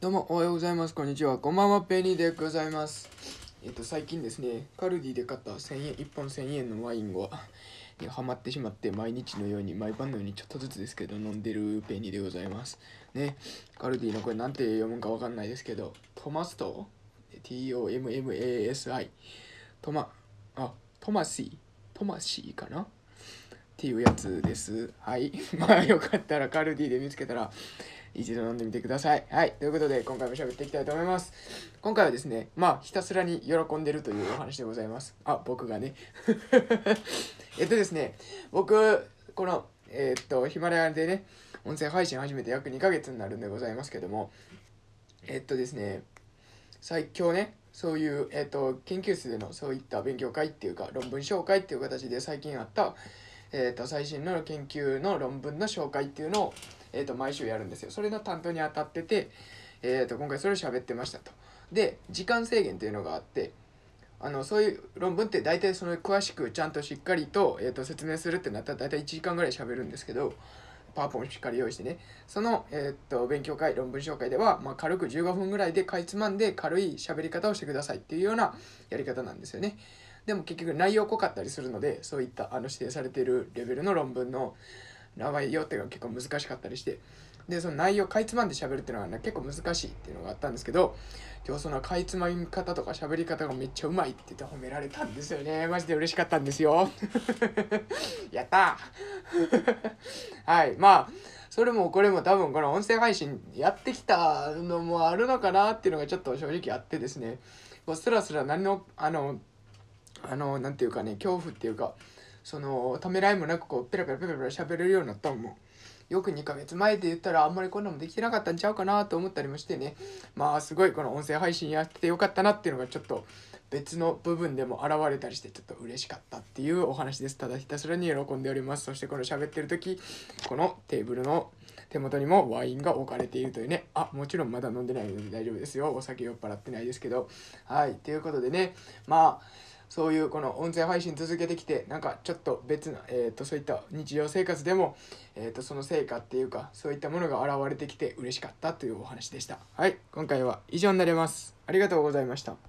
どうもおはようございます。こんにちは。こんばんは。ペニーでございます。えっと、最近ですね、カルディで買った1000円、1本1000円のワインが、にハマってしまって、毎日のように、毎晩のようにちょっとずつですけど、飲んでるペニーでございます。ね、カルディのこれなんて読むかわかんないですけど、トマスト ?T-O-M-M-A-S-I。トマ、あ、トマシー？トマシーかな？っていうやつです。はい。まあよかったらカルディで見つけたら一度飲んでみてください。はい。ということで今回も喋っていきたいと思います。今回はですね、まあひたすらに喜んでるというお話でございます。あ、僕がね。えっとですね、僕、この、えーっと、ヒマラヤでね、音声配信始めて約2ヶ月になるんでございますけども、えっとですね、最強ねそういう、えー、と研究室でのそういった勉強会っていうか論文紹介っていう形で最近あった、えー、と最新の研究の論文の紹介っていうのを、えー、と毎週やるんですよ。それの担当に当たってて、えー、と今回それを喋ってましたと。で時間制限っていうのがあってあのそういう論文って大体その詳しくちゃんとしっかりと,、えー、と説明するってなったら大体1時間ぐらい喋るんですけどパワーポンしっかり用意してね。その、えーと勉強会論文紹介では、まあ、軽く15分ぐらいでかいつまんで軽い喋り方をしてくださいっていうようなやり方なんですよね。でも結局内容濃かったりするのでそういったあの指定されているレベルの論文の内容っていうのが結構難しかったりしてでその内容かいつまんで喋るっていうのが、ね、結構難しいっていうのがあったんですけど今日そのかいつまみ方とか喋り方がめっちゃうまいって言って褒められたんですよね。マジで嬉しかったんですよ。やった はい。まあそれもこれも多分この音声配信やってきたのもあるのかなっていうのがちょっと正直あってですね。こうスラスラ何のあのあのなんていうかね恐怖っていうかそのためらいもなくこうペラペラペラペラ喋れるようになったのもよく2ヶ月前で言ったらあんまりこんなのもできてなかったんちゃうかなと思ったりもしてね。まあすごいこの音声配信やっててよかったなっていうのがちょっと別の部分でも現れたりしてちょっと嬉しかったっていうお話です。ただひたすらに喜んでおります。そしてこの喋ってる時このテーブルの手元にもワインが置かれているというね。あもちろんまだ飲んでないので大丈夫ですよ。お酒酔っ払ってないですけど。はい。ということでね。まあそういうこの音声配信続けてきてなんかちょっと別な、えー、とそういった日常生活でも、えー、とその成果っていうかそういったものが現れてきて嬉しかったというお話でした。はい今回は以上になります。ありがとうございました。